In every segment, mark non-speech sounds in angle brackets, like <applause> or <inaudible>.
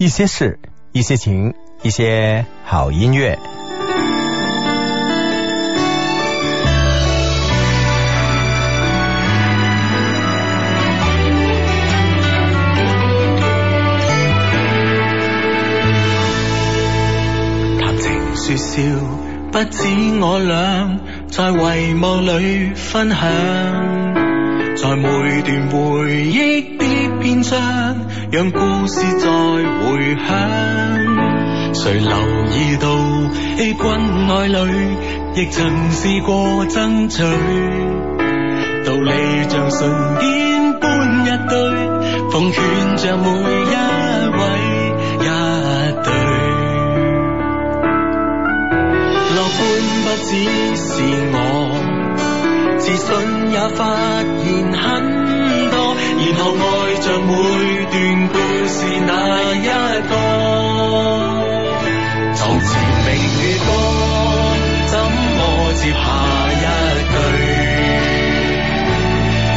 一些事，一些情，一些好音乐。談情說笑，不止我俩在遺忘裏分享，在每段回憶的篇章，讓故事再回響。誰留意到 A 君愛侶，亦曾試過爭取，道理像信件般一堆，奉勸着每一位一對。樂觀不只是我，自信也發現很，後愛着每段故事那一個。床前明月光，怎么接下一句？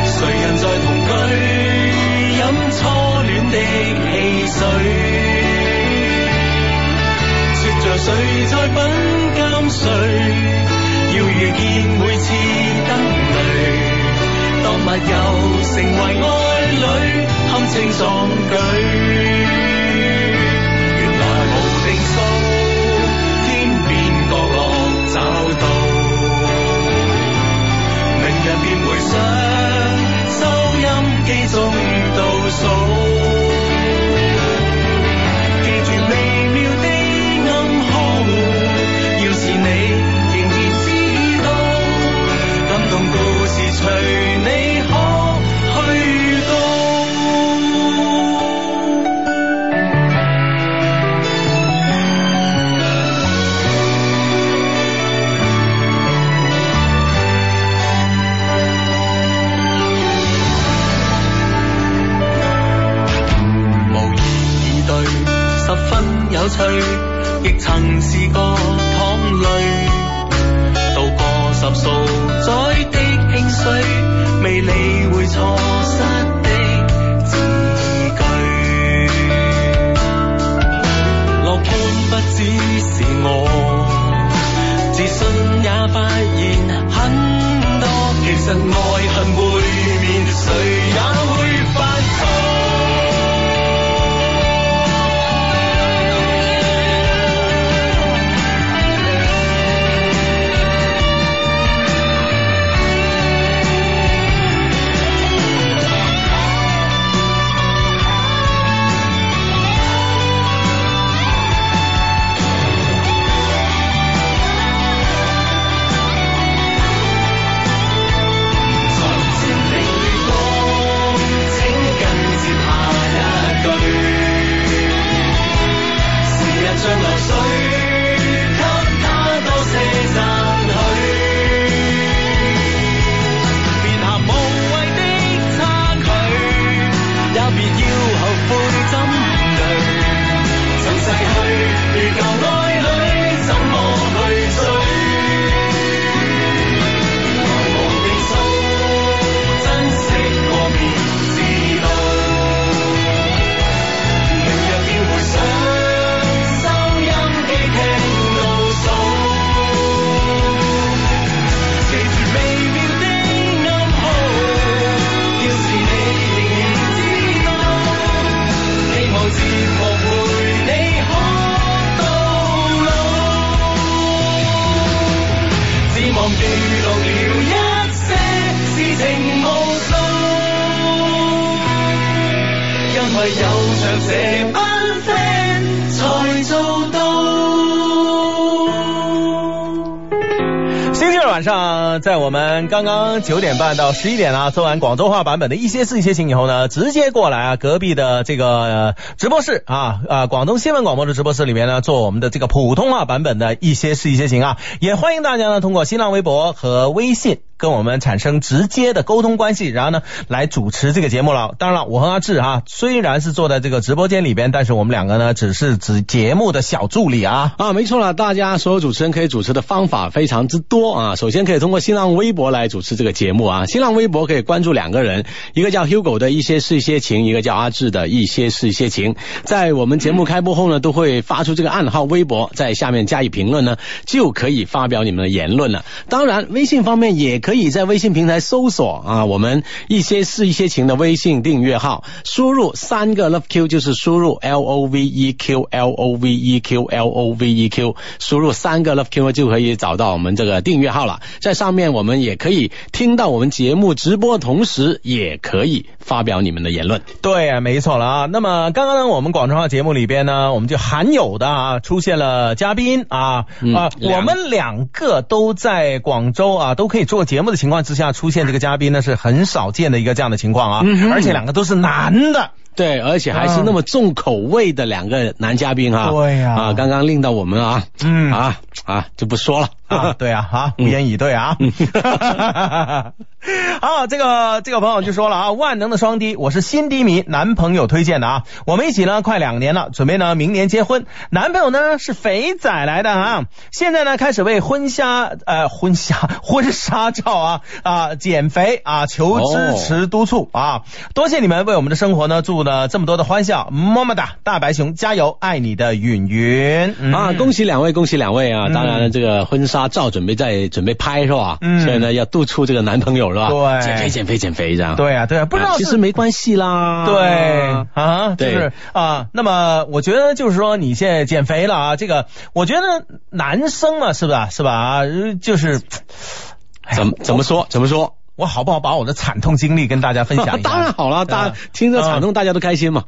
誰人在同居，飲初戀的汽水？說着誰在品鑑誰，要遇見每次燈淚，当蜜友成为爱侣，堪称壮举，原来无定数。刚刚九点半到十一点啊，做完广州话版本的一些事一些情以后呢，直接过来啊，隔壁的这个、直播室啊啊，广东新闻广播的直播室里面呢，做我们的这个普通话版本的一些事一些情啊，也欢迎大家呢通过新浪微博和微信。跟我们产生直接的沟通关系，然后呢来主持这个节目了。当然了，我和阿志啊，虽然是坐在这个直播间里边，但是我们两个呢只是指节目的小助理啊。啊，没错了，大家所有主持人可以主持的方法非常之多啊。首先可以通过新浪微博来主持这个节目啊，新浪微博可以关注两个人，一个叫 Hugo 的一些事一些情，一个叫阿志的一些事一些情。在我们节目开播后呢，都会发出这个暗号微博，在下面加以评论呢，就可以发表你们的言论了。当然，微信方面也可以在微信平台搜索啊，我们一些事一些情的微信订阅号，输入三个 Love Q 就是输入 L O V E Q L O V E Q L O V E Q，输入三个 Love Q 就可以找到我们这个订阅号了。在上面我们也可以听到我们节目直播，同时也可以发表你们的言论。对啊，没错了啊。那么刚刚呢，我们广州话节目里边呢，我们就罕有的啊出现了嘉宾啊、嗯啊，我们两个都在广州啊，都可以做节目的情况之下出现这个嘉宾呢，是很少见的一个这样的情况啊，嗯而且两个都是男的。对，而且还是那么重口味的两个男嘉宾哈。对呀。啊，刚刚令到我们啊，嗯。啊啊就不说了。啊，<laughs> 对啊，啊，无言以对啊。<laughs> <laughs> 好，这个这个朋友就说了啊，万能的双低，我是新低迷，男朋友推荐的啊，我们一起呢快两年了，准备呢明年结婚，男朋友呢是肥仔来的啊，现在呢开始为婚纱呃婚纱婚纱照啊啊减肥啊求支持督促啊，多谢你们为我们的生活呢注了这么多的欢笑，么么哒，大白熊加油，爱你的允允、嗯啊，恭喜两位，恭喜两位啊！嗯当然了，这个婚纱照准备在准备拍是吧？嗯所以呢，要督促这个男朋友是吧？对减肥减肥减肥这样。对啊对啊，不知道其实没关系啦。对啊，就对是啊，那么我觉得就是说你现在减肥了啊，这个我觉得男生嘛，是吧？是吧？啊，呃就是怎么怎么说？怎么说？我好不好把我的惨痛经历跟大家分享一下？<laughs> 当然好了，大家听着惨痛，大家都开心嘛。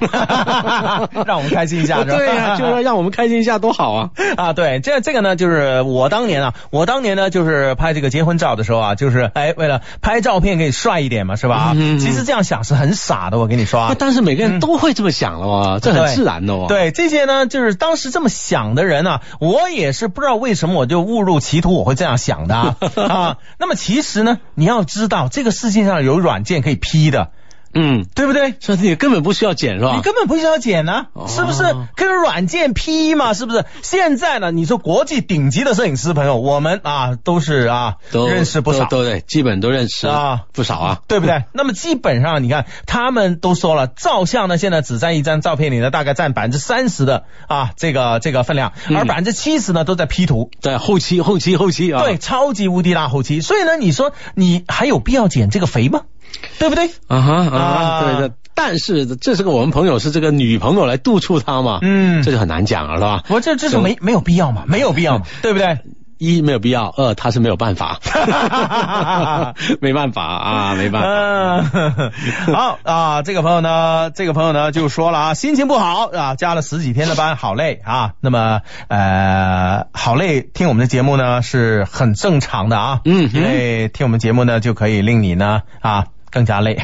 <laughs> 让我们开心一下，<laughs> 是吧？对呀，就是让我们开心一下，多好啊！<laughs> 啊，对，这这个呢，就是我当年啊，我当年呢，就是拍这个结婚照的时候啊，就是哎，为了拍照片可以帅一点嘛，是吧？嗯其实这样想是很傻的，我跟你说啊。但是每个人都会这么想了嘛，这很自然的哦。，对这些呢，就是当时这么想的人呢、我也是不知道为什么我就误入歧途，我会这样想的啊。啊那么其实呢，你要知道，这个世界上有软件可以 P 的，嗯，对不对？所以你根本不需要剪是吧？你根本不需要剪呢、哦是不是？跟软件 P 嘛，是不是？现在呢，你说国际顶级的摄影师朋友，我们啊都是啊都认识不少，对，基本都认识啊不少啊。对不对？那么基本上你看，他们都说了，照相呢现在只占一张照片里呢，大概占百分之三十的啊这个这个分量，嗯而百分之七十呢都在 P 图。在，后期后期后期啊。对，超级无敌大后期，所以呢，你说你还有必要减这个肥吗？对不对？啊哈啊对的。但是这是个我们朋友是这个女朋友来督促他嘛，嗯这就很难讲了，是吧？我这这是没没有必要嘛？没有必要嘛？对不对？一没有必要，二他是没有办法，<laughs> 没办法啊，没办法。嗯，好啊，这个朋友呢，这个朋友呢就说了啊，心情不好啊，加了十几天的班，好累啊。那么呃，好累，听我们的节目呢是很正常的啊，嗯因为听我们节目呢就可以令你呢啊更加累。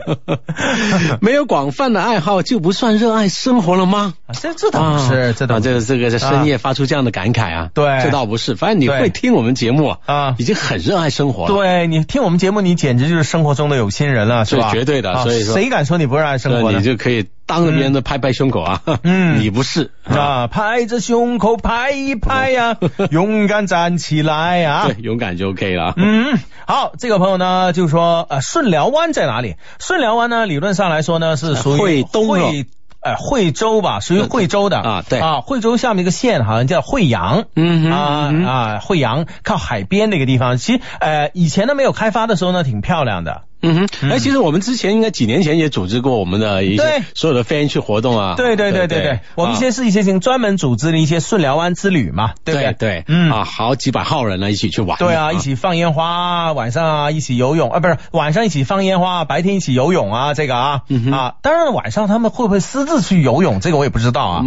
<laughs> 没有广泛的爱好就不算热爱生活了吗？啊这这倒不是，这倒这个这个在深夜发出这样的感慨啊，对这倒不是，反正你会听我们节目啊已经很热爱生活了。对你听我们节目，你简直就是生活中的有心人了，是吧？绝对的啊所以说谁敢说你不热爱生活？你就可以当着别人的拍拍胸口啊，嗯。<laughs> 你不是啊，拍着胸口拍一拍呀、<laughs> 勇敢站起来啊、对，勇敢就 OK 了。嗯，好，这个朋友呢就说，呃，顺辽湾在哪里？顺辽湾呢，理论上来说呢是属于惠东惠。呃，惠州吧，属于惠州的。啊对。啊，惠州下面一个县好像叫惠阳，嗯啊嗯啊，惠阳靠海边那个地方，其实呃以前呢没有开发的时候呢挺漂亮的，嗯哼，哎，其实我们之前应该几年前也组织过我们的一些所有的飞人去活动啊。对对对对对，我们一些事一些情专门组织了一些顺辽湾之旅嘛，对不对？对对，嗯。啊，好几百号人呢一起去玩。对啊，一起放烟花啊，晚上啊一起游泳啊，不是晚上一起放烟花，白天一起游泳啊，这个啊、嗯哼。啊，当然了晚上他们会不会私自去游泳，这个我也不知道啊。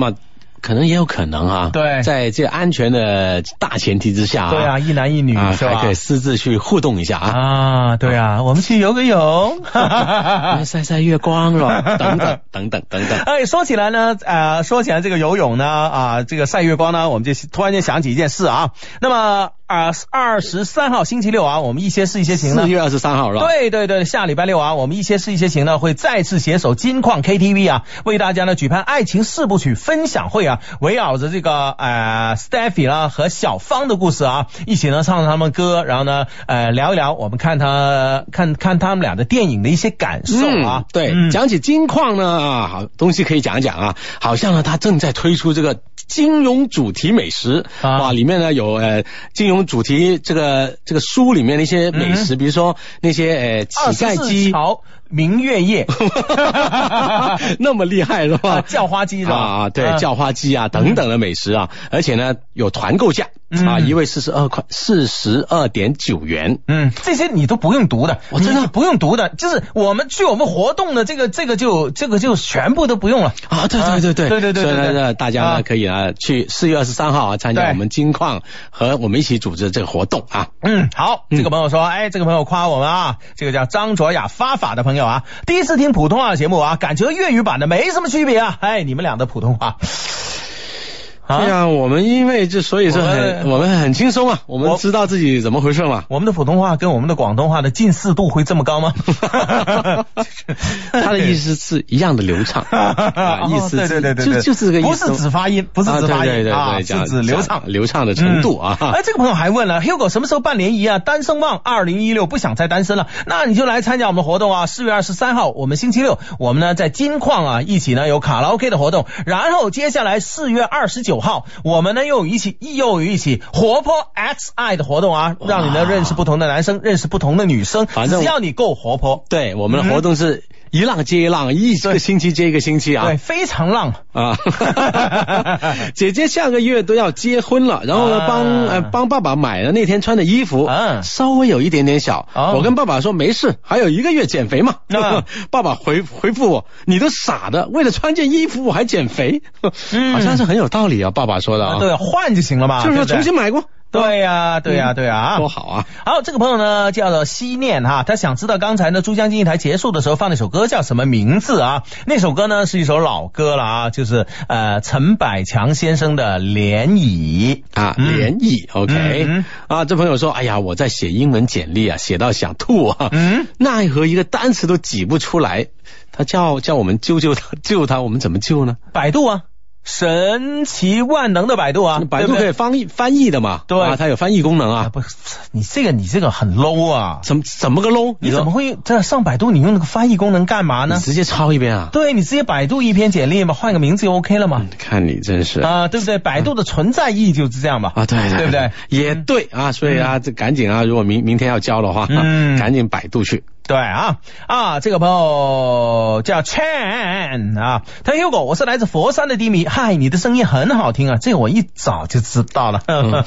可能也有可能啊。对在这安全的大前提之下啊，对啊，一男一女、啊，是吧？还可以私自去互动一下啊。啊，对啊，我们去游个泳。<laughs> 晒晒月光了，<laughs> 等等等等等等。哎，说起来呢，呃，说起来这个游泳呢，啊，这个晒月光呢，我们就突然间想起一件事啊。那么啊二十三号星期六啊，我们一些事一些情呢四。月二十三号是吧？对对对，下礼拜六啊，我们一些事一些情呢会再次携手金矿 KTV 啊，为大家呢举办爱情四部曲分享会啊，围绕着这个呃 Steffi 啦和小芳的故事啊，一起呢唱唱他们歌，然后呢呃聊一聊我们看他看看他们俩的电影的一些感受啊嗯。对，嗯讲起金矿呢啊，好东西可以讲一讲啊。好像呢，他正在推出这个金融主题美食啊哇，里面呢有呃金融主题这个这个书里面的一些美食，比如说那些呃乞丐鸡，桥明月夜 <laughs> 那么厉害是啊，吧？叫花鸡是吧？啊，对，嗯叫花鸡啊等等的美食啊，而且呢有团购价啊，嗯一位四十二块，四十二点九元。嗯，这些你都不用读的，我真的不用读的，就是我们去我们活动的这个这个就这个就全部都不用了。啊，对对对对对对对所以呢，大家啊呢可以啊去四月二十三号啊参加我们金矿和我们一起组织的这个活动啊。嗯，好，这个朋友说，哎，这个朋友夸我们啊，这个叫张卓雅发法的朋友啊，第一次听普通话节目啊，感觉粤语版的没什么区别啊，哎，你们俩的普通话。对呀、我们因为这所以说我很们我们很轻松啊，我们知道自己怎么回事嘛。我们的普通话跟我们的广东话的近似度会这么高吗？<laughs> 他的意思是一样的流畅，<laughs> 啊意思哦对对对就就是这个意思，不是指发音，不是指发啊对对对音啊，对，是指流畅。流畅的程度啊。嗯哎，这个朋友还问了，Hugo 什么时候办联谊啊？单身旺二零一六不想再单身了，那你就来参加我们的活动啊！四月二十三号，我们星期六，我们呢在金矿啊一起呢有卡拉 OK 的活动，然后接下来四月二十九号，我们呢又有一起又有一起活泼 XI 的活动啊，让你呢认识不同的男生，认识不同的女生，反正只要你够活泼，对，我们的活动是一浪接一浪，一个星期接一个星期啊对，。非常浪。啊，<laughs> 姐姐下个月都要结婚了，然后呢，啊帮呃帮爸爸买了那天穿的衣服，嗯稍微有一点点小。哦我跟爸爸说没事，还有一个月减肥嘛。啊 <laughs> 爸爸回回复我，你都傻的，为了穿件衣服我还减肥，嗯好像是很有道理啊。爸爸说的啊，对，换就行了嘛，就是重新买过，对呀、对呀、对呀、啊，多好啊。好，这个朋友呢叫做西念哈，他想知道刚才呢珠江经济台结束的时候放那首歌叫什么名字啊？那首歌呢是一首老歌了啊，就是呃陈百强先生的《涟漪》啊，嗯。联谊，OK，、嗯。啊，这朋友说，哎呀，我在写英文简历啊，写到想吐啊，嗯，奈何一个单词都挤不出来，他叫叫我们救救他，救他，我们怎么救呢？百度啊，神奇万能的百度啊，百度可以翻译翻译的嘛，对啊，它有翻译功能啊，啊，不，你这个你这个很 low 啊，怎么怎么个 low？你怎么会在上百度你用那个翻译功能干嘛呢？直接抄一遍啊？对你直接百度一篇简历嘛，换个名字就 OK 了嘛。看你真是啊，对不对？百度的存在意义就是这样嘛。啊，对对不对？也对啊，所以啊，这赶紧啊，如果明明天要交的话，嗯 <laughs> 赶紧百度去。对啊啊，这个朋友叫 Chan 啊，他说 Hugo，我是来自佛山的低迷，嗨，你的声音很好听啊，这个我一早就知道了，<laughs>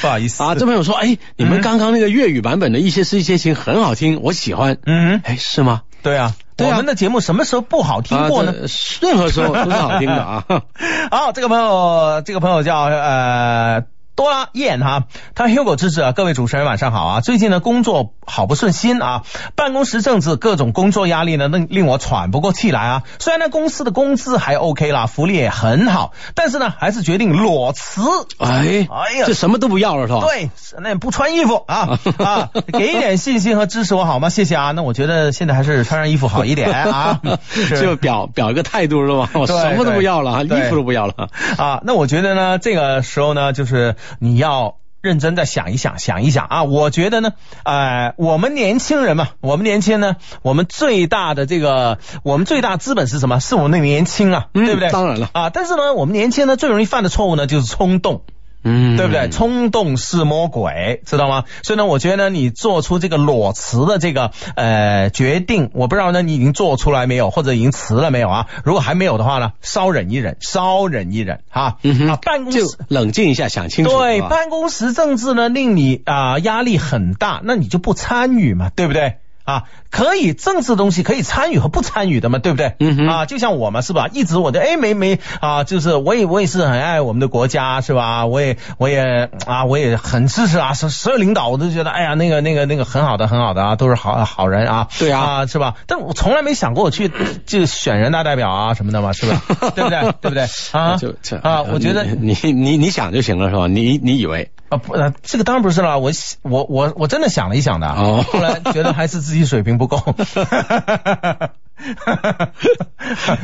不好意思啊，这朋友说，哎，你们刚刚那个粤语版本的一些事一些情很好听，我喜欢。嗯，哎，是吗？对啊，对啊我们的节目什么时候不好听过呢？啊任何时候都是好听的啊。<laughs> 好，这个朋友，这个朋友叫呃。多拉燕哈，他 Hugo 芝芝啊，各位主持人晚上好啊！最近呢工作好不顺心啊，办公室政治各种工作压力呢，令令我喘不过气来啊。虽然呢公司的工资还 OK 啦，福利也很好，但是呢还是决定裸辞。哎，哎呀这什么都不要了是吧？，对，那不穿衣服啊啊，给一点信心和支持我好吗？谢谢啊。那我觉得现在还是穿上衣服好一点啊。<laughs> 就表表一个态度是吧？我什么都不要了，衣服都不要了。啊，那我觉得呢，这个时候呢，就是你要认真的想一想，想一想啊。我觉得呢，呃，我们年轻人嘛，我们年轻呢，我们最大的这个，我们最大资本是什么？是我们的年轻啊，嗯对不对？当然了啊。但是呢，我们年轻呢，最容易犯的错误呢，就是冲动。嗯对不对？冲动是魔鬼，知道吗？所以呢，我觉得呢，你做出这个裸辞的这个呃决定，我不知道呢，你已经做出来没有，或者已经辞了没有啊？如果还没有的话呢，稍忍一忍，稍忍一忍哈。嗯哼啊，办公就室。冷静一下，想清楚。对，办公室政治呢令你啊、压力很大，那你就不参与嘛，对不对？啊，可以政治东西可以参与和不参与的嘛，对不对？嗯哼啊，就像我嘛，是吧？一直我的哎没没啊，就是我也我也是很爱我们的国家，是吧？我也我也啊，我也很支持啊，所所有领导我都觉得哎呀那个那个那个很好的很好的啊，都是好好人啊，对啊啊是吧？但我从来没想过我去就选人大代表啊什么的嘛，是吧？<laughs> 对不对？对不对？啊就这啊，我觉得你你你你想就行了是吧？你你以为啊不，呃这个当然不是了，我我我我真的想了一想的，哦后来觉得还是自己水平不够。<laughs>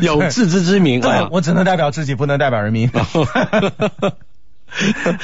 有自知之明 <laughs> 对啊，。我只能代表自己，不能代表人民。<laughs>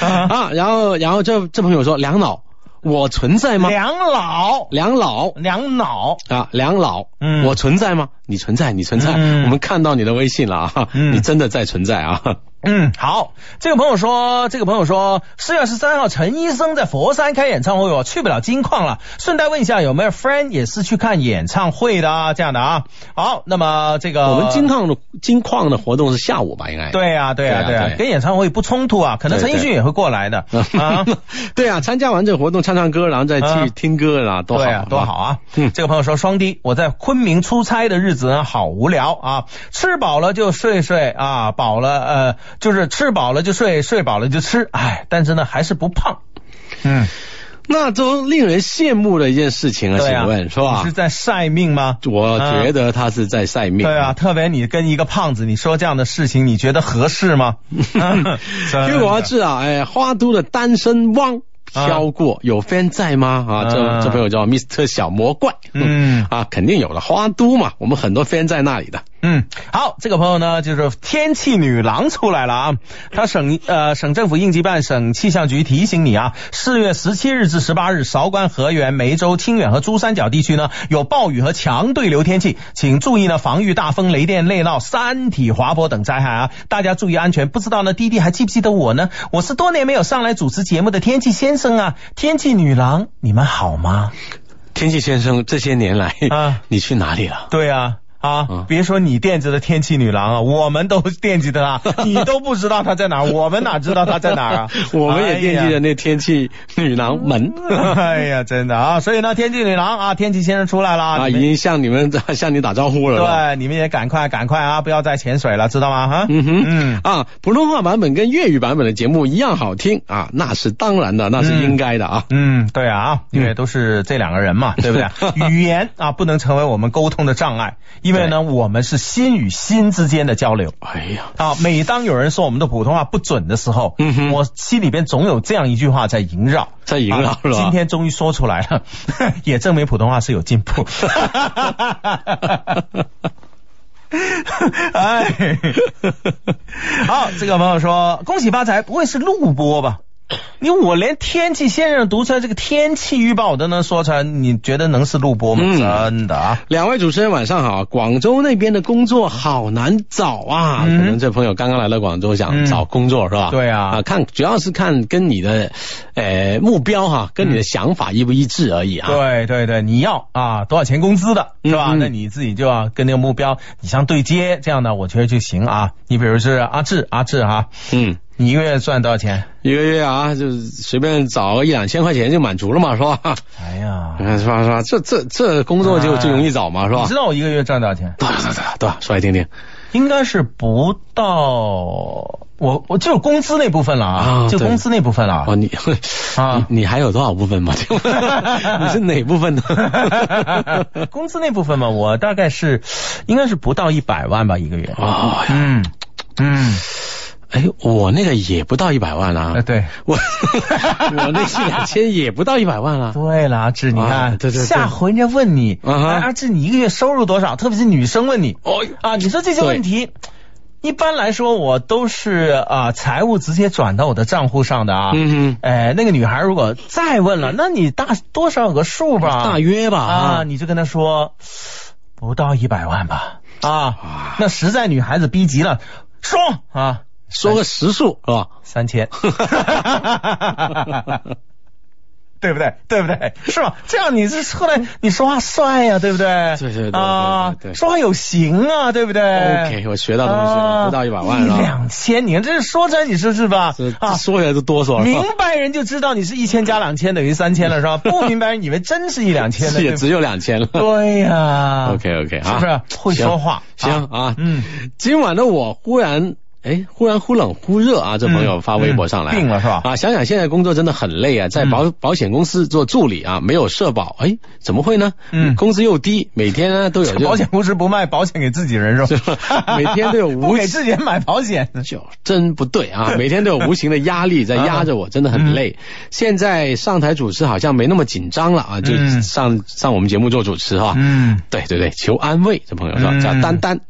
啊，然后然后这这朋友说两老，我存在吗？两老，两老两老，啊，两老，嗯我存在吗？你存在，你存在，嗯我们看到你的微信了啊，嗯你真的在存在啊。嗯，好，这个朋友说，这个朋友说，四月十三号陈医生在佛山开演唱会，我去不了金矿了。顺带问一下，有没有 friend 也是去看演唱会的啊？这样的啊。好，那么这个我们金矿的金矿的活动是下午吧？应该。对呀、对呀、对啊对跟演唱会不冲突啊。可能陈奕迅也会过来的 <laughs> 啊。对啊，参加完这个活动，唱唱歌，然后再啊去听歌啦，多好对啊，多好！啊！嗯这个朋友说，双低，我在昆明出差的日子呢，好无聊啊，吃饱了就睡睡啊，饱了呃，就是吃饱了就睡，睡饱了就吃，哎，但是呢还是不胖。嗯，那都令人羡慕的一件事情啊，请问是吧你是？在晒命吗？我觉得他是在晒命。对啊，，特别你跟一个胖子，你说这样的事情，你觉得合适吗？结果是啊，哎，花都的单身汪。飘过有 fan 在吗？啊，这啊这朋友叫 Mr 小魔怪，嗯啊，肯定有了花都嘛，我们很多 fan 在那里的。嗯，好，这个朋友呢，就是天气女郎出来了啊。他省呃省政府应急办、省气象局提醒你啊，四月十七日至十八日，韶关、河源、梅州、清远和珠三角地区呢有暴雨和强对流天气，请注意呢防御大风、雷电、内涝、山体滑坡等灾害啊。大家注意安全。不知道呢，弟弟还记不记得我呢？我是多年没有上来主持节目的天气先生啊，天气女郎，你们好吗？天气先生，这些年来啊你去哪里了？对啊。啊嗯，别说你惦记的天气女郎啊，<laughs> 我们都惦记的啊，<laughs> 你都不知道她在哪儿，<laughs> 我们哪知道她在哪儿啊？我们也惦记着那天气女郎们哎呀，真的啊，所以呢，天气女郎啊，天气先生出来了啊，已经向你们向你打招呼了。对，你们也赶快赶快啊，不要再潜水了，知道吗？哈，嗯哼，嗯啊，普通话版本跟粤语版本的节目一样好听啊，那是当然的，那是应该的啊。嗯，对啊，因为都是这两个人嘛，对不对？语言啊，不能成为我们沟通的障碍，因为呢，我们是心与心之间的交流。哎呀，啊，每当有人说我们的普通话不准的时候，嗯哼我心里边总有这样一句话在萦绕，在萦绕啊是吧今天终于说出来了，<laughs> 也证明普通话是有进步。<laughs> 哎，好，这个朋友说恭喜发财，不会是录播吧？<coughs> 你我连天气先生读出来这个天气预报我都能说出来，你觉得能是录播吗？嗯真的啊？两位主持人晚上好，广州那边的工作好难找啊，嗯可能这朋友刚刚来到广州想嗯找工作是吧？对啊啊，看主要是看跟你的呃目标哈，跟你的想法一不一致而已啊。对对对，你要啊多少钱工资的是吧？那你自己就要跟那个目标你相对接，这样呢，我觉得就行啊。你比如是阿志，阿志哈，嗯，你一个月赚多少钱？一个月啊，就随便找个一两千块钱就满足了嘛，是吧？哎呀，嗯，是吧？是吧？这这这工作就就容易找嘛，是吧你知？道我一个月赚多少钱？多少多少多少？说来听听。应该是不到我我就是工资那部分了啊，啊就工资那部分了哦，你啊你你还有多少部分嘛？你是哪部分呢？工资那部分嘛，我大概是应该是不到一百万吧一个月。哦呀，嗯嗯，哎，我那个也不到一百万啊哎。对。我 <laughs> 我那是两千也不到一百万啊。对了，阿志，你啊看，对对对下回人家问你，啊哎，阿志，你一个月收入多少？特别是女生问你，哦啊，你说这些问题，一般来说我都是啊财务直接转到我的账户上的啊。嗯嗯，哎，那个女孩如果再问了，那你大多少有个数吧？大约吧啊，你就跟她说不到一百万吧。啊啊，那实在女孩子逼急了，说啊说个实数是吧？三千。<laughs> 对不对？对不对？是吧？这样你是后来你说话帅呀、对不对？对对对对啊说话有型啊，对不对 OK，我学到东西了，啊不到一百万一是吧？两千，你看这是说出来，你说是吧这？啊，说起来就哆嗦了，明白人就知道你是一千加两千等于三千了，是吧？<laughs> 不明白人以为真是一两千的，对不是也只有两千了。对呀。OK OK 啊，是不是会说话？行啊？嗯，今晚的我忽然。哎，忽然忽冷忽热啊！这朋友发微博上来、嗯病了是吧啊，想想现在工作真的很累啊，在保、保险公司做助理啊，没有社保，哎，怎么会呢？嗯工资又低，每天呢都有保险公司不卖保险给自己人是吧？<laughs> 每天都有无 <laughs> 给自己人买保险。<laughs> 就真不对啊！每天都有无形的压力在压着我，真的很累。现在上台主持好像没那么紧张了啊，就嗯上、上我们节目做主持哈、嗯对对对，求安慰，这朋友说、嗯叫丹丹，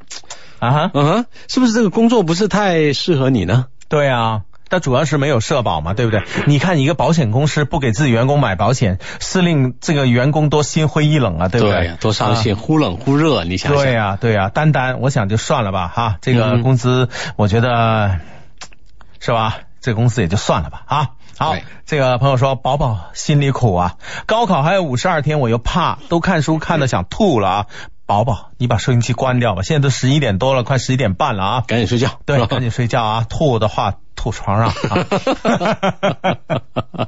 啊哈，嗯哼，是不是这个工作不是太适合你呢？对啊。但主要是没有社保嘛，对不对？你看一个保险公司不给自己员工买保险，是令这个员工多心灰意冷啊，对不对？多伤心，忽冷忽热，你想想。对呀、对呀、单单我想就算了吧，哈，这个嗯工资我觉得、是吧？这个公司也就算了吧，啊。好，这个朋友说，宝宝心里苦啊，高考还有五十二天，我又怕，都看书看的想吐了啊。宝宝，你把收音机关掉吧，现在都十一点多了，快十一点半了啊。赶紧睡觉。对，赶紧睡觉啊，吐的话吐床上啊。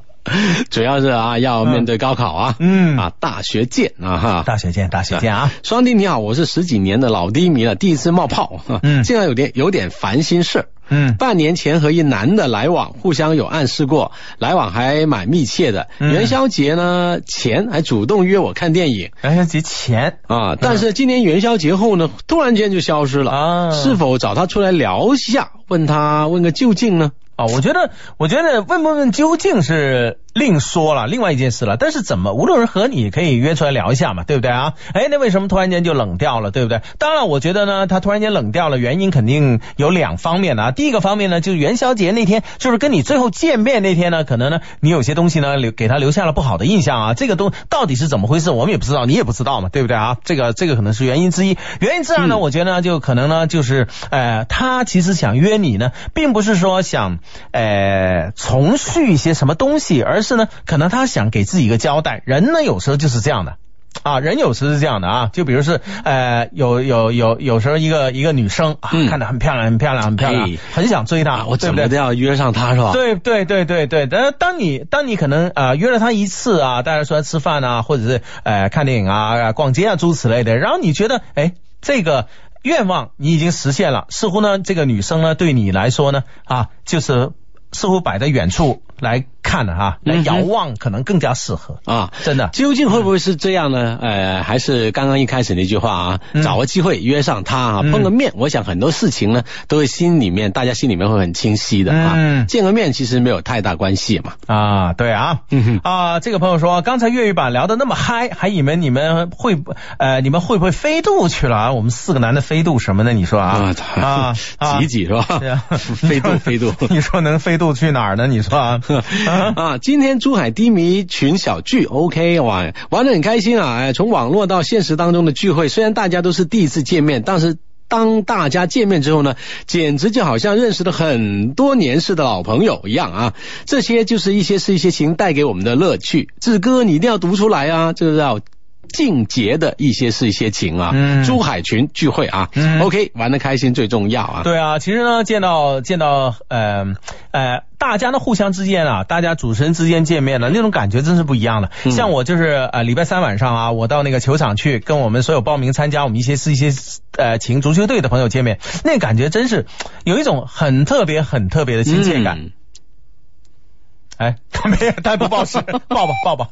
<laughs> 主要是啊，要面对高考啊，嗯啊，大学见啊哈。大学见，大学见啊。双弟你好，我是十几年的老低迷了，第一次冒泡，嗯现在有点有点烦心事儿。嗯半年前和一男的来往，互相有暗示过，来往还蛮密切的。嗯元宵节呢前还主动约我看电影元宵节前啊，但是今年元宵节后呢，突然间就消失了。啊是否找他出来聊一下，问他问个究竟呢？啊，我觉得，我觉得问不问究竟是另说了，另外一件事了。但是怎么无论如何，你可以约出来聊一下嘛，对不对啊？哎，那为什么突然间就冷掉了，对不对？当然，我觉得呢，他突然间冷掉了，原因肯定有两方面的啊。第一个方面呢，就是元宵节那天，就是跟你最后见面那天呢，可能呢，你有些东西呢留给他留下了不好的印象啊。这个东到底是怎么回事，我们也不知道，你也不知道嘛，对不对啊？这个这个可能是原因之一。原因之二呢，我觉得呢，就可能呢，就是呃，他其实想约你呢，并不是说想呃重续一些什么东西，而是呢，可能他想给自己一个交代。人呢，有时候就是这样的。啊，人有时是这样的啊，就比如是呃，有有有有时候一个一个女生啊，嗯看着很漂亮，很漂亮，很漂亮，哎很想追她，啊，我怎么都？要约上她是吧？对对对对对，但当你当你可能啊、呃约了她一次啊，大家出来吃饭啊，或者是呃看电影啊、逛街啊诸如此类的，然后你觉得哎这个愿望你已经实现了，似乎呢这个女生呢对你来说呢啊就是似乎摆在远处来看的哈、来遥望可能更加适合，啊，真的。究竟会不会是这样呢？呃，还是刚刚一开始那句话啊，嗯找个机会约上他啊，嗯碰个面。我想很多事情呢，都会心里面大家心里面会很清晰的啊。嗯见个面其实没有太大关系嘛。啊，对啊，嗯啊，这个朋友说，刚才粤语版聊的那么嗨，还以为你们会不呃，你们会不会飞度去了啊？我们四个男的飞度什么呢？你说啊啊啊 <laughs> 挤挤是吧？对啊，<laughs> 飞度飞度。<laughs> 你说能飞度去哪儿呢？你说啊？<laughs> 啊，今天珠海低迷群小聚，OK，哇，玩的很开心啊！从网络到现实当中的聚会，虽然大家都是第一次见面，但是。当大家见面之后呢，简直就好像认识了很多年似的老朋友一样啊！这些就是一些是一些情带给我们的乐趣。志哥，你一定要读出来啊！这个叫静节的一些是一些情啊，嗯珠海群聚会啊、嗯 o k 玩的开心最重要啊！对啊，其实呢，见到见到呃呃，大家呢互相之间啊，大家主持人之间见面的，那种感觉真是不一样的。嗯像我就是呃礼拜三晚上啊，我到那个球场去，跟我们所有报名参加我们一些是一些呃情足球队的朋友见面，那感觉真是有一种很特别很特别的亲切感。嗯哎，他 <laughs> 没有，他不报时，抱抱抱抱。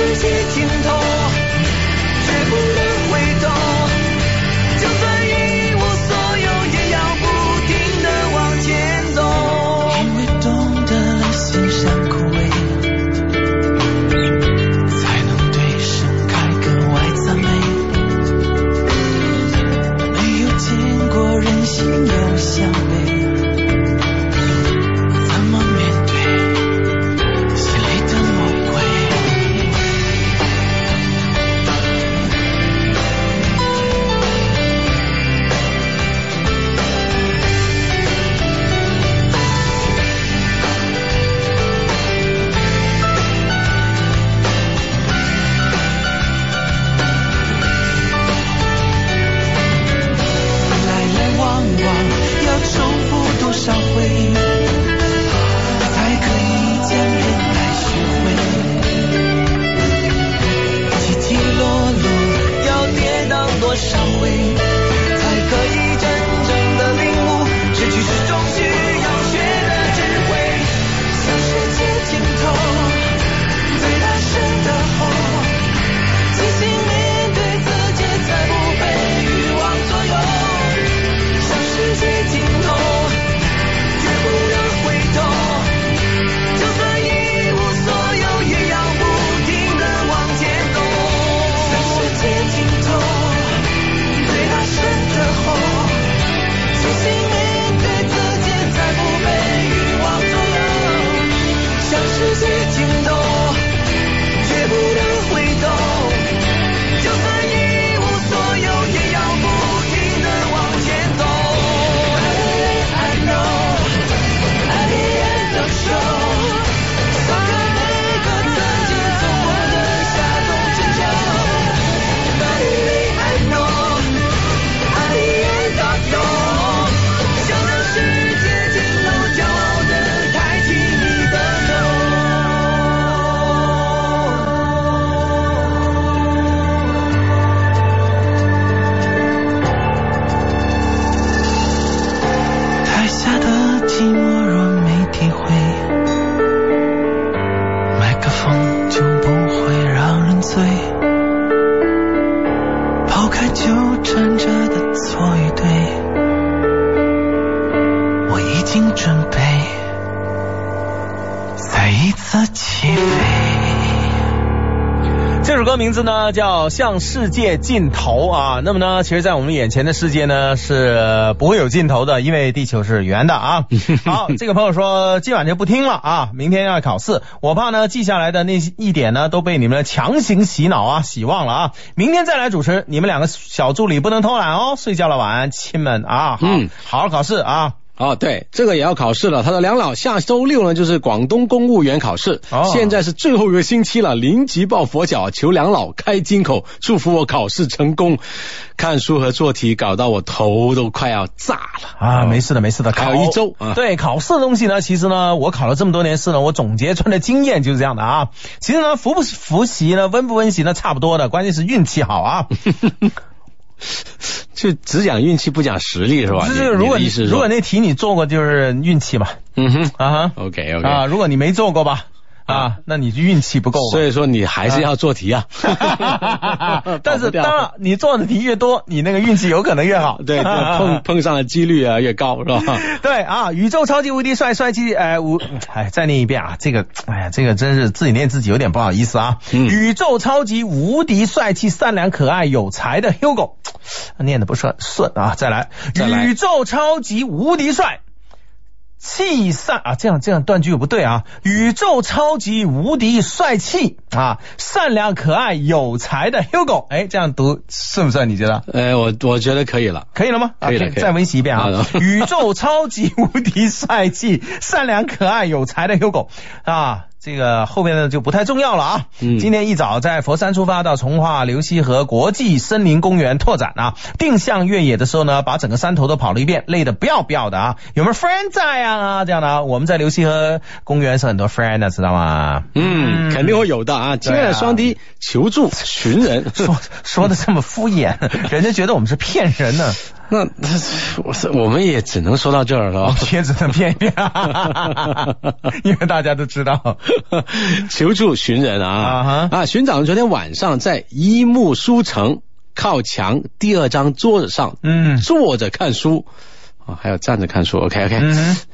世界尽头名字呢叫《向世界尽头》啊。那么呢，其实，在我们眼前的世界呢是不会有尽头的，因为地球是圆的啊。<laughs> 好，这个朋友说今晚就不听了啊，明天要考试，我怕呢记下来的那一点呢都被你们强行洗脑啊，洗忘了啊。明天再来主持，你们两个小助理不能偷懒哦。睡觉了，晚安，亲们啊。好，好考试啊。哦，对，这个也要考试了。他说梁老，下周六呢就是广东公务员考试，哦现在是最后一个星期了，临急抱佛脚，求梁老开金口，祝福我考试成功。看书和做题搞到我头都快要炸了啊，没事的，没事的，考还有一周啊对，考试的东西呢，其实呢，我考了这么多年试呢，我总结出来的经验就是这样的啊。<laughs> 其实呢，复不复习呢，温不温习呢，差不多的，关键是运气好啊。<laughs> <laughs> 就只讲运气不讲实力是吧？就是如果如果那题你做过，就是运气嘛，嗯哼啊哈，OK OK 啊，如果你没做过吧，啊，那你就运气不够吧。所以说你还是要做题啊。<laughs> 但是跑不掉当然，你做的题越多，你那个运气有可能越好。<laughs> 对，对碰 <laughs> 碰上的几率啊越高是吧？对啊，宇宙超级无敌帅帅气，哎无，<sighs> 哎再念一遍啊，这个，哎呀，这个真是自己念自己有点不好意思啊。嗯宇宙超级无敌帅气、善良可爱、有才的 Hugo，<sighs> 念的不是很顺啊，再来，再来宇宙超级无敌帅。气善啊，这样这样断句不对啊！宇宙超级无敌帅气啊，善良可爱有才的 Hugo，哎，这样读顺不顺？你觉得？哎，我我觉得可以了。可以了吗？可以了再温习一遍啊！宇宙超级无敌帅气、善良可爱、有才的 Hugo 啊，这个后面的就不太重要了啊。嗯今天一早在佛山出发，到从化流溪河国际森林公园拓展啊。定向越野的时候呢，把整个山头都跑了一遍，累得不要不要的啊。有没有 friend 在啊？这样的啊，我们在流溪河公园是很多 friend 的，知道吗？嗯，肯定会有的啊！亲爱的双低，求助寻人。说说的这么敷衍，人家觉得我们是骗人呢。<laughs> 那我是我们也只能说到这儿了。也只能骗一骗，因为大家都知道。求助寻人啊啊哈啊！寻长昨天晚上在一木书城靠墙第二张桌子上，嗯坐着看书啊，还有站着看书。OK OK，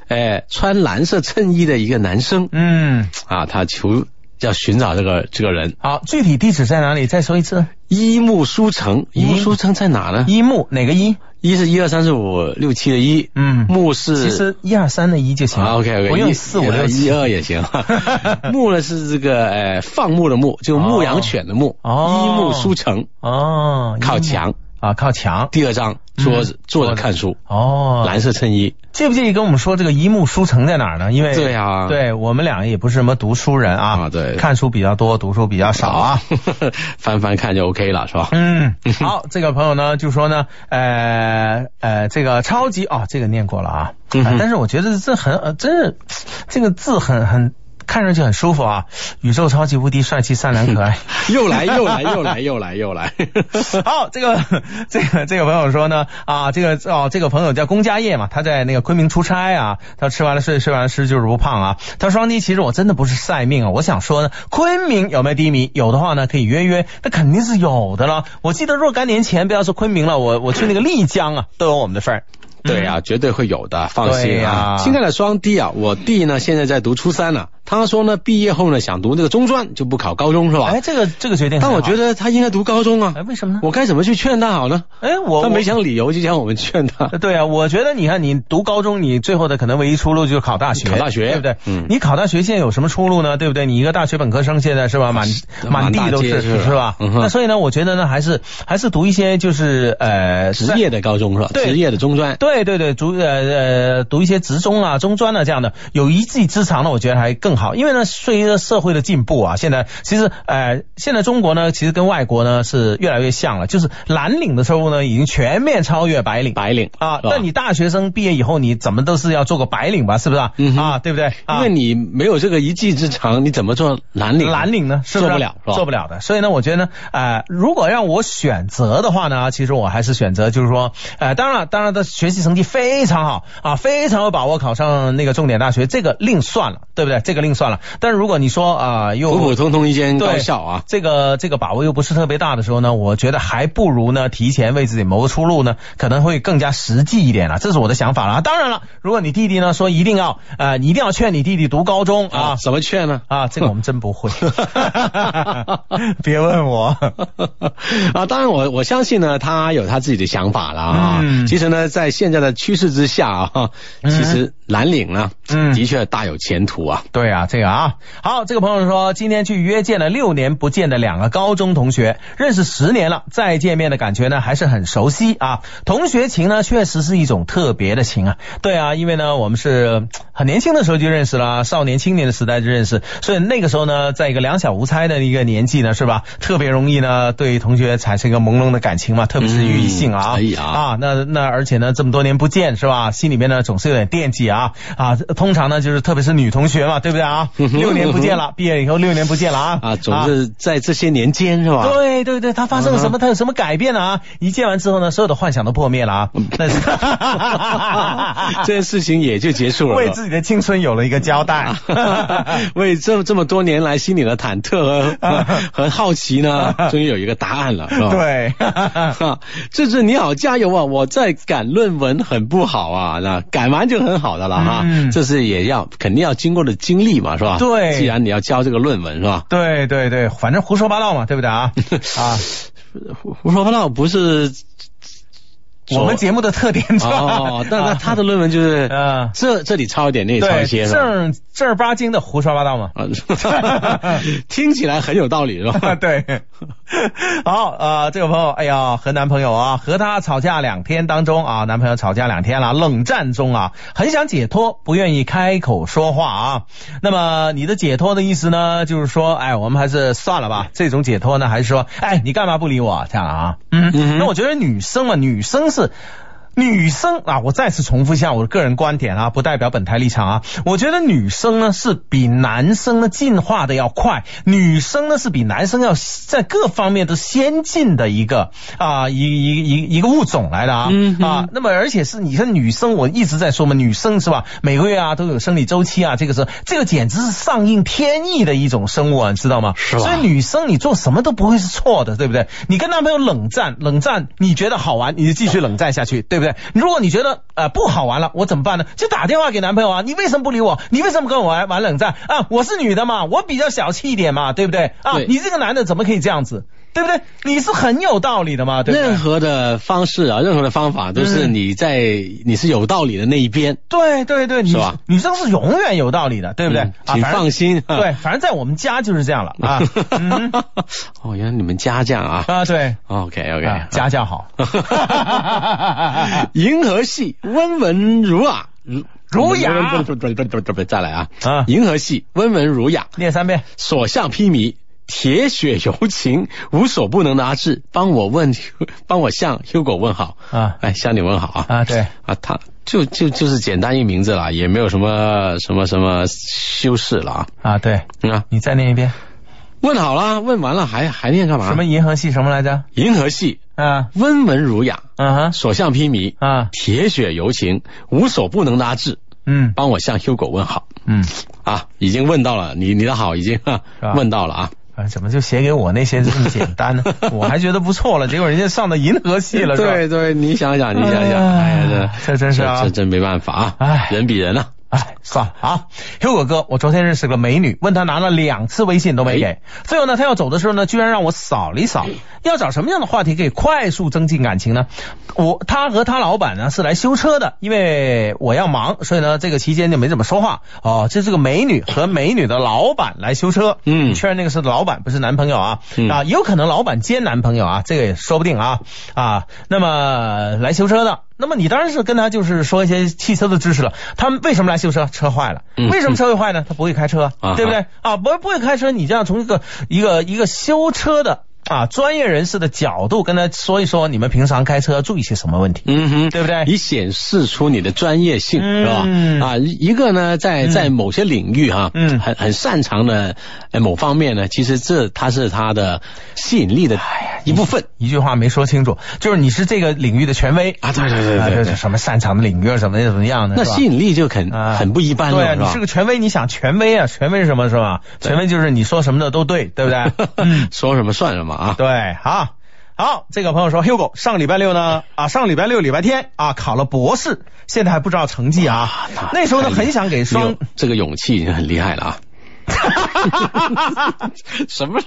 哎，穿蓝色衬衣的一个男生嗯，啊，他求要寻找这个这个人。好，具体地址在哪里？再说一次。一木书城，一木书城在哪呢？一木哪个一？一是一二三四五六七的一，嗯木是其实一二三的一就行了。啊，OK OK，不用四五六七一二也行。<laughs> 木呢是这个呃放牧的牧，就牧羊犬的牧。哦一木书城哦，靠墙，啊，靠墙。第二张桌子坐着看书，哦，蓝色衬衣。介不介意跟我们说这个一木书城在哪儿呢？因为对啊对我们俩也不是什么读书人啊，啊对看书比较多，读书比较少啊。<laughs> 翻翻看就 OK 了，是吧？嗯，好，这个朋友呢就说呢，呃呃，这个超级哦，这个念过了啊，但是我觉得这很呃，真是这个字很很看上去很舒服啊，宇宙超级无敌帅气善良可爱。又来又来又来又来又来。<laughs> 好，这个这个这个朋友说呢，啊，这个哦，这个朋友叫龚家业嘛，他在那个昆明出差啊，他吃完了睡，睡完了吃就是不胖啊。他说双低，其实我真的不是晒命啊，我想说呢，昆明有没有低迷？有的话呢，可以约约，那肯定是有的了。我记得若干年前，不要说昆明了，我我去那个丽江啊，都有我们的份儿。对啊，绝对会有的，放心啊。呀亲爱的双弟啊，我弟呢现在在读初三了，他说呢毕业后呢想读那个中专，就不考高中是吧？哎，这个这个决定，但我觉得他应该读高中啊哎，。为什么呢？我该怎么去劝他好呢？哎，我他没我想理由就讲我们劝他。对啊，我觉得你看，你读高中，你最后的可能唯一出路就是考大学，考大学对不对？嗯你考大学现在有什么出路呢？对不对？你一个大学本科生现在是吧，满满满地都是，是是吧？嗯那所以呢，我觉得呢，还是还是读一些就是呃职业的高中是吧？对职业的中专。对对对，读呃呃读一些职中啊、中专啊这样的，有一技之长呢，我觉得还更好。因为呢，随着社会的进步啊，现在其实呃，现在中国呢，其实跟外国呢是越来越像了，就是蓝领的收入呢已经全面超越白领。白领啊，但你大学生毕业以后，你怎么都是要做个白领吧，是不是啊？嗯啊，对不对？啊因为你没有这个一技之长，你怎么做蓝领？蓝领呢，是不是做不了是吧做不了的。所以呢，我觉得呢，呃，如果让我选择的话呢，其实我还是选择就是说，呃，当然了，当然的学习成绩非常好啊，非常有把握考上那个重点大学，这个另算了，对不对？这个另。算了。但是如果你说啊、又普普通通一间高校啊，这个这个把握又不是特别大的时候呢，我觉得还不如呢提前为自己谋个出路呢，可能会更加实际一点了。这是我的想法了啊。当然了，如果你弟弟呢说一定要呃，你一定要劝你弟弟读高中啊啊，。怎么劝呢？啊，这个我们真不会，<laughs> 别问我。<laughs> 啊，当然我我相信呢，他有他自己的想法了啊。嗯其实呢，在现在的趋势之下啊，嗯其实蓝领呢，嗯的确大有前途啊。对啊，这个啊，好，这个朋友说今天去约见了六年不见的两个高中同学，认识十年了，再见面的感觉呢还是很熟悉啊。同学情呢确实是一种特别的情啊。对啊，因为呢我们是很年轻的时候就认识了，少年青年的时代就认识，所以那个时候呢，在一个两小无猜的一个年纪呢，是吧？特别容易呢对同学产生一个朦胧的感情嘛，特别是异性啊啊，那那而且呢这么多年不见是吧？心里面呢总是有点惦记啊啊，通常呢就是特别是女同学嘛，对不对啊？六年不见了，毕业以后六年不见了啊啊，总是在这些年间是吧？对对对，他发生了什么？他有什么改变啊？一见完之后呢，所有的幻想都破灭了啊！但是 <laughs> <laughs> 这件事情也就结束了。为自己的青春有了一个交代。<laughs> 为这这么多年来心里的忐忑和和好奇呢，终于有一个答案了，是吧？。对，哈，志志你好，加油啊！我在赶论文，很不好啊，那赶完就很好的了哈。嗯这是也要肯定要经过的经历嘛，是吧？对既然你要交这个论文是吧？对对对，反正胡说八道嘛，对不对啊？<laughs> 啊，胡胡说八道不是我们节目的特点哦，<laughs> 那那他的论文就是嗯这这里抄一点，那里抄一些，正正儿八经的胡说八道嘛。啊，<laughs> 听起来很有道理，是吧？<laughs> 对，好呃，这个朋友，哎呀，和男朋友啊，和他吵架两天当中啊，男朋友吵架两天了，冷战中啊，很想解脱，不愿意开口说话啊。那么你的解脱的意思呢，就是说，哎，我们还是算了吧。这种解脱呢，还是说，哎，你干嘛不理我这样啊？嗯嗯那我觉得女生嘛，女生是。女生啊，我再次重复一下我的个人观点啊，不代表本台立场啊。我觉得女生呢是比男生呢进化的要快，女生呢是比男生要在各方面都先进的一个啊一一一一个物种来的啊、嗯嗯啊。那么而且是你看女生，我一直在说嘛，女生是吧？每个月啊都有生理周期啊，这个是这个简直是上应天意的一种生物啊，你知道吗？是吧所以女生你做什么都不会是错的，对不对？你跟男朋友冷战，冷战你觉得好玩，你就继续冷战下去，对不对？如果你觉得呃不好玩了，我怎么办呢？就打电话给男朋友啊，你为什么不理我？你为什么跟我玩玩冷战啊？我是女的嘛，我比较小气一点嘛，对不对？啊对，你这个男的怎么可以这样子？对不对？你是很有道理的嘛，对不对任？何的方式啊，任何的方法都是嗯你在你是有道理的那一边，对对对，女是吧女生是永远有道理的，对不对？请放心啊对，反正在我们家就是这样了啊。<laughs> 嗯哦，原来你们家这样啊啊，对。？OK 啊 OK，家教好，<laughs> <laughs> 银河系温文儒雅，儒儒雅再来啊！啊银河系温文儒雅，念三遍。所向披靡，铁血柔情，无所不能的阿志，帮我问，<laughs> 帮我向 Hugo 问好。啊。哎，向你问好啊！啊，对，啊，他就就就是简单一名字啦，也没有什么什么什么修饰了啊。啊，对，嗯啊，你再念一遍，问好了，问完了还还念干嘛？什么银河系什么来着？银河系。啊，温文儒雅，嗯哼，所向披靡，啊，铁血柔情，无所不能的阿志，嗯。帮我向 Hugo 问好。嗯，啊！已经问到了，你你的好已经哈问到了啊。啊，怎么就写给我那些这么简单呢？<laughs> 我还觉得不错了，结果人家上到银河系了？对对，你想想，你想想，哎呀，这这真是啊这真没办法啊，哎人比人啊。哎，算了啊，Hugo 哥，我昨天认识个美女，问她拿了两次微信都没给，最后呢，她要走的时候呢，居然让我扫了一扫。要找什么样的话题可以快速增进感情呢？我他和他老板呢是来修车的，因为我要忙，所以呢这个期间就没怎么说话。哦，这是个美女和美女的老板来修车，嗯确认那个是老板，不是男朋友啊、嗯啊，也有可能老板兼男朋友啊，这个也说不定啊啊。那么来修车的。那么你当然是跟他就是说一些汽车的知识了。他们为什么来修车？车坏了。嗯为什么车会坏呢？他不会开车，啊对不对？啊，不不会开车，你这样从一个一个一个修车的啊专业人士的角度跟他说一说，你们平常开车要注意些什么问题，嗯哼，对不对？以显示出你的专业性，嗯是吧？啊，一个呢，在在某些领域哈，嗯很很擅长的呃某方面呢，其实这它是它的吸引力的一部分。一句话没说清楚，就是你是这个领域的权威啊对对对啊对什么擅长的领域，什么怎么样的，那吸引力就很啊很不一般了，对你是个权威，你想权威啊？权威是什么？是吧？权威就是你说什么的都对，对不对？<laughs> 嗯，说什么算什么啊？对，好。好，这个朋友说，Hugo 上礼拜六呢，啊，上礼拜六礼拜天啊，考了博士，现在还不知道成绩啊。那时候呢，很想给你双这个勇气已经很厉害了啊！<laughs> 什么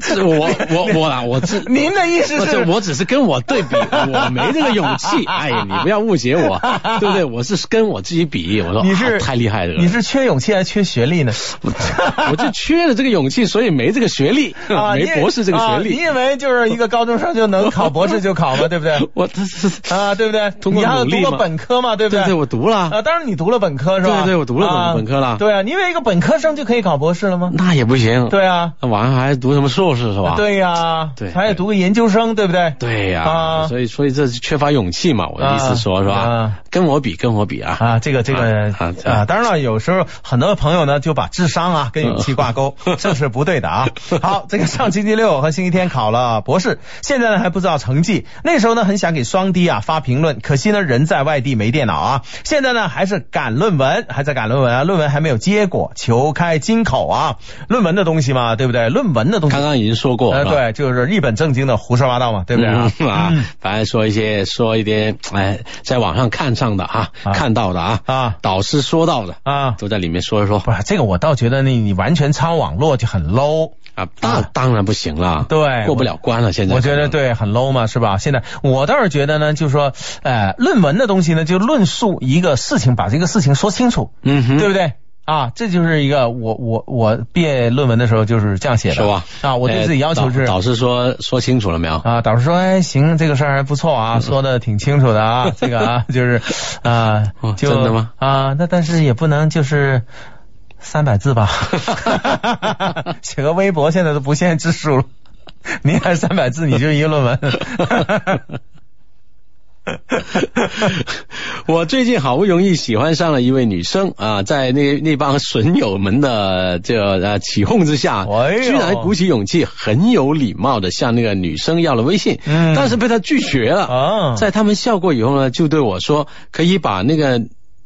是？我我我啦，我只您的意思是我只是跟我对比，我没这个勇气。<laughs> 哎呀，你不要误解我，对不对？我是跟我自己比，我说你是啊太厉害了，你是缺勇气还是缺学历呢？<laughs> 我就缺了这个勇气，所以没这个学历，啊，没博士这个学啊你。以为就是一个高中生就能考博士就考吗？对不对？我这是啊，对不对？通过你还有读过本科嘛？对不对对，我读了啊，，当然你读了本科是吧？对对我读了本科了对啊，你以为一个本科生就可以考博士了吗？那也不行。对啊，那晚上还读什么硕士是吧？对呀，对还得读个研究生，对不对？对呀、啊所以所以这是缺乏勇气嘛，我的意思说、是吧？啊跟我比，跟我比啊！啊，这个这个啊当然了，有时候很多朋友呢就把智商啊跟勇气 <laughs> 挂钩，这是不对的啊。好，这个上星期六和星期天考了博士，现在呢还不知道成绩。那时候呢很想给双低啊发评论，可惜呢人在外地没电脑啊。现在呢还是赶论文，还在赶论文啊，论文还没有结果，求开金口啊。论文的东西嘛，对不对？论文的东西刚。刚已经说过，呃，对，就是一本正经的胡说八道嘛，对不对啊？嗯啊嗯，反正说一些说一点，哎，在网上看上的啊，啊。看到的啊，啊。导师说到的啊，都在里面说一说。不是这个，我倒觉得你你完全抄网络就很 low。啊，那当然不行了，对过不了关了，现在我觉得对，很 low 嘛，是吧？现在我倒是觉得呢，就是说，呃，论文的东西呢，就论述一个事情，把这个事情说清楚，嗯哼，对不对？啊，这就是一个我我我毕业论文的时候就是这样写的，是吧？啊，我对自己要求是哎导导师说说清楚了没有？啊，导师说，哎，行，这个事儿还不错啊，说的挺清楚的啊，<laughs> 这个啊，就是啊，哦就真的吗？啊，那但是也不能就是三百字吧，<laughs> 写个微博现在都不限字数了，你还三百字，你就一个论文。<laughs> <laughs> 我最近好不容易喜欢上了一位女生啊，在那那帮损友们的这起哄之下，哎居然鼓起勇气，很有礼貌的向那个女生要了微信，嗯。但是被她拒绝了。啊。在他们笑过以后呢，就对我说，可以把那个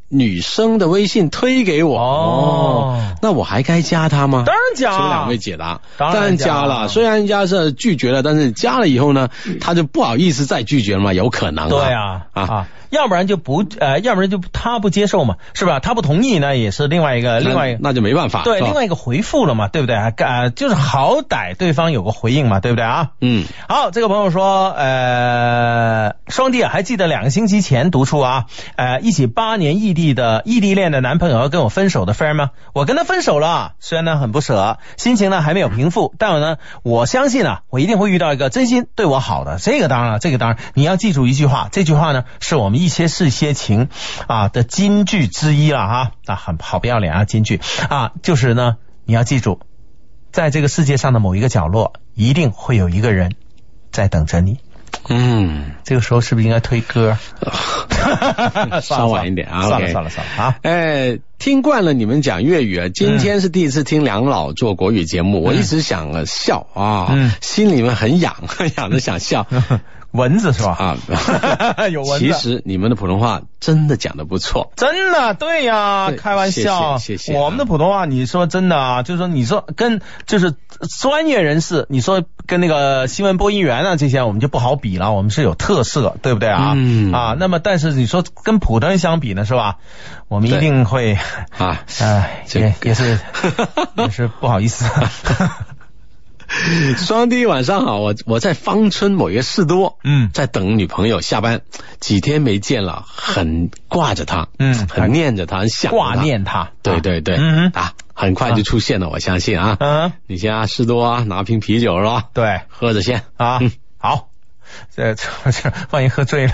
女生的微信推给我。哦那我还该加她吗？当然加请两位解答。当然加加了，虽然人家是拒绝了，但是加了以后呢，他就不好意思再拒绝了嘛，有可能。对啊啊。啊，要不然就不呃，要不然就他不接受嘛，是吧？他不同意那，也是另外一个另外一个。那就没办法。对，另外一个回复了嘛，对不对啊？呃，就是好歹对方有个回应嘛，对不对啊？嗯，好，这个朋友说，呃，双弟啊，还记得两个星期前读出啊，呃，一起八年异地的异地恋的男朋友要跟我分手的 friend 吗？我跟他分手了，虽然呢很不舍，心情呢还没有平复，但我呢，我相信啊，我一定会遇到一个真心对我好的。这个当然了，这个当然，你要记住一句话，这句话呢是我们一些事一些情啊的金句之一了哈啊，很好不要脸啊，金句啊，就是呢，你要记住，在这个世界上的某一个角落，一定会有一个人在等着你。嗯，这个时候是不是应该推歌？<laughs> 稍晚一点啊。算了算了算了啊！哎，听惯了你们讲粤语啊，今天是第一次听梁老做国语节目，我一直想呃笑啊，嗯心里面很痒，<laughs> 痒的想笑 <laughs> 蚊子是吧？啊。<laughs> 有蚊子。其实你们的普通话真的讲的不错，真的对呀，对开玩笑，谢谢谢谢我们的普通话，你说真的啊，就是说你说跟就是专业人士，你说跟那个新闻播音员啊这些，我们就不好比了，我们是有特色，对不对啊？嗯啊，那么但是你说跟普通人相比呢，是吧？我们一定会，啊。哎，这也也是也是不好意思。<laughs> <laughs> 双弟晚上好，我我在芳村某一个士多，嗯在等女朋友下班，几天没见了，很挂着她，嗯很念着她，很想挂念她，对对对，嗯啊，很快就出现了，我相信啊。嗯，你先啊，士多啊，拿瓶啤酒是吧？对喝着先。啊嗯，好，这这 <laughs> 这万一喝醉了，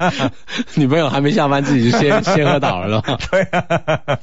<laughs> 女朋友还没下班，自己就先先喝倒了是吧？对啊。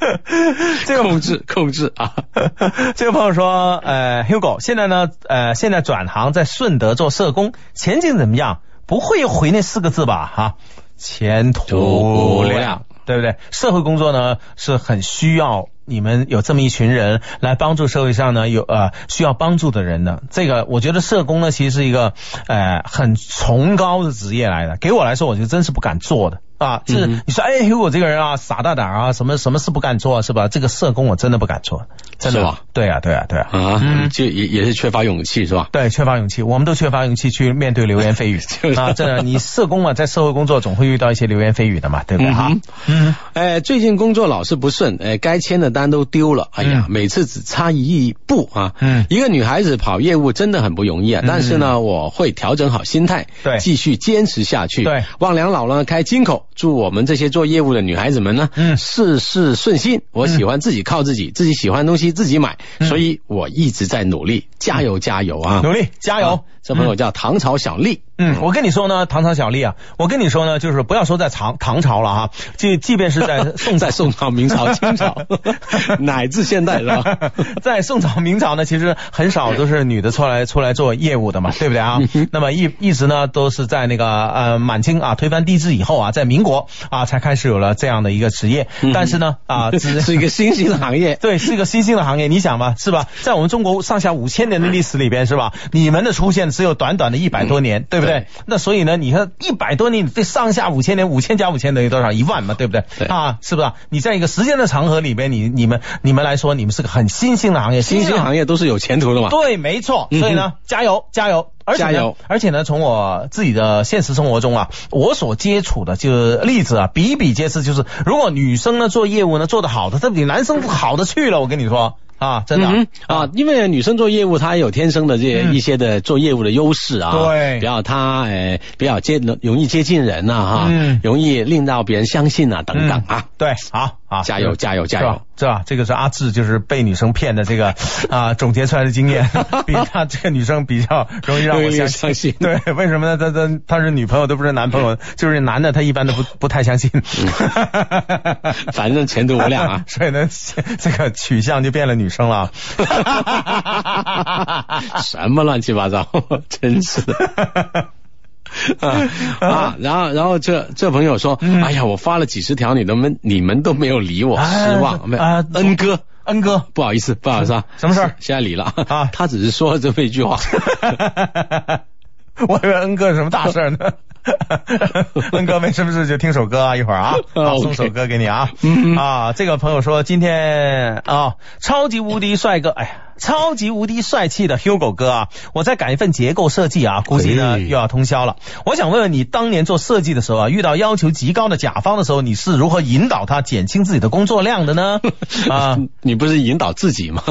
<laughs> 这个控制控制啊，<laughs> 这个朋友说，呃，Hugo，现在呢，呃，现在转行在顺德做社工，前景怎么样？不会回那四个字吧？哈，前途无量，对不对？社会工作呢是很需要你们有这么一群人来帮助社会上呢有呃需要帮助的人的。这个我觉得社工呢其实是一个呃很崇高的职业来的。给我来说，我就真是不敢做的。啊，就是嗯你说，哎，Hugo 这个人啊，傻大胆啊，什么什么事不敢做，是吧？这个社工我真的不敢做，真的是吧？对啊，对啊，对啊，啊，嗯就也也是缺乏勇气是吧？对，缺乏勇气，我们都缺乏勇气去面对流言蜚语 <laughs> 就是啊！真的，你社工嘛，在社会工作总会遇到一些流言蜚语的嘛，对不对哈嗯？嗯，哎，最近工作老是不顺，哎，该签的单都丢了，哎呀，嗯每次只差一步啊。嗯一个女孩子跑业务真的很不容易啊，嗯但是呢，我会调整好心态，对继续坚持下去。对，望两老呢开金口，祝我们这些做业务的女孩子们呢，嗯事事顺心。我喜欢自己靠自己，自己喜欢的东西自己买，嗯所以我一直在努力，加油加油啊！努力加油啊！这朋友叫唐朝小丽，嗯，我跟你说呢，唐朝小丽啊，我跟你说呢，就是不要说在唐唐朝了哈，即即便是在 <laughs> 宋在宋朝、明朝、清朝，<laughs> 乃至现代是吧？<laughs> 在宋朝、明朝呢，其实很少都是女的出来出来做业务的嘛，对不对啊？那么一一直呢都是在那个呃满清啊推翻帝制以后啊，在民国啊才开始有了这样的一个职业，但是呢啊只是一个新兴的行业。对，是一个新兴的行业，你想吧，是吧？在我们中国上下五千年的历史里边，是吧？你们的出现只有短短的一百多年，对不对？对那所以呢，你看一百多年，这上下五千年，五千加五千等于多少？一万嘛，对不对？对啊，是不是？你在一个时间的长河里边，你你们你们来说，你们是个很新兴的行业，新兴行业都是有前途的嘛。对，没错。嗯所以呢，加油加油！而且呢加油而且呢，从我自己的现实生活中啊，我所接触的就是例子啊，比比皆是。就是如果女生呢做业务呢做得好的，这比男生好的去了。我跟你说啊，真的嗯啊，因为女生做业务，她有天生的这一些的做业务的优势啊，对。比较她诶比较接容易接近人呐哈，嗯。容易令到别人相信啊等等啊，对，好好，加油加油加油！是吧？这个是阿志，就是被女生骗的这个 <laughs> 啊总结出来的经验，<laughs> 比他这个女生比较容易让我相信对，为什么呢？他他他是女朋友都不是男朋友，<laughs> 就是男的他一般都不不太相信。反正前途无量啊所以呢，这个取向就变了女生了。什么乱七八糟，真是的。<laughs> 啊 <laughs> 啊！然后，然后这这朋友说：“嗯哎呀，我发了几十条，你都没你们都没有理我，哎失望。没有啊恩哥，恩哥，不好意思，不好意思啊，什么事儿现在理了啊他只是说了这么一句话。<laughs> 我以为恩哥是什么大事儿呢。<laughs> 恩哥没什么事就听首歌啊，一会儿啊，<laughs> 送首歌给你啊。嗯啊，这个朋友说今天啊，超级无敌帅哥，哎呀。超级无敌帅气的 Hugo 哥啊！我在赶一份结构设计啊，估计呢又要通宵了。我想问问你，当年做设计的时候啊，遇到要求极高的甲方的时候，你是如何引导他减轻自己的工作量的呢？啊，<laughs> 你不是引导自己吗？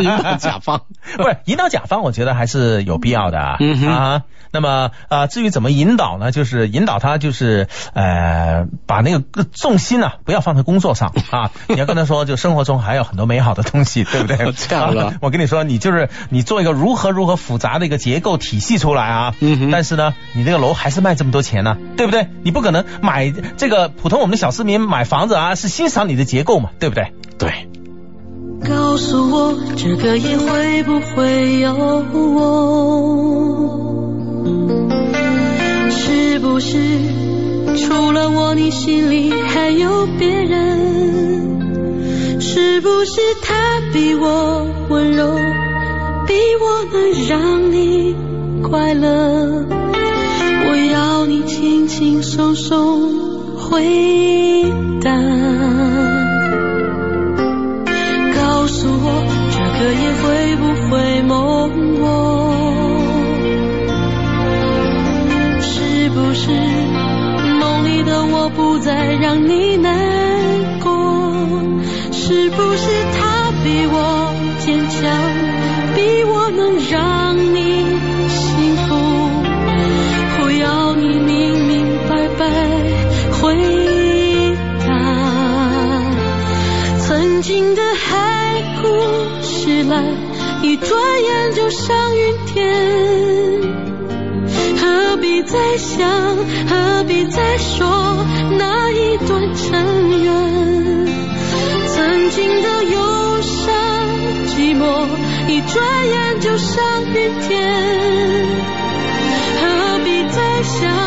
引导甲方。不是引导甲方，我觉得还是有必要的啊。嗯啊，那么啊，至于怎么引导呢？就是引导他，就是呃，把那个重心啊，不要放在工作上 <laughs> 啊。你要跟他说，就生活中还有很多美好的东西，对不对？<laughs> 这样了啊 <laughs> 我跟你说，你就是你做一个如何如何复杂的一个结构体系出来啊。嗯但是呢，你这个楼还是卖这么多钱呢，对不对？你不可能买这个普通我们的小市民买房子啊，是欣赏你的结构嘛，对不对？对，告诉我，这个夜会不会有我？是不是除了我，你心里还有别人？是不是他比我温柔，比我能让你快乐？我要你轻轻松松回答。不再让你难过？是不是他比我坚强，比我能让你幸福？我要你明明白白回答。曾经的海枯石烂，一转眼就上云天。再想何必再说那一段尘缘？曾经的忧伤寂寞一转眼就上云天。何必再想？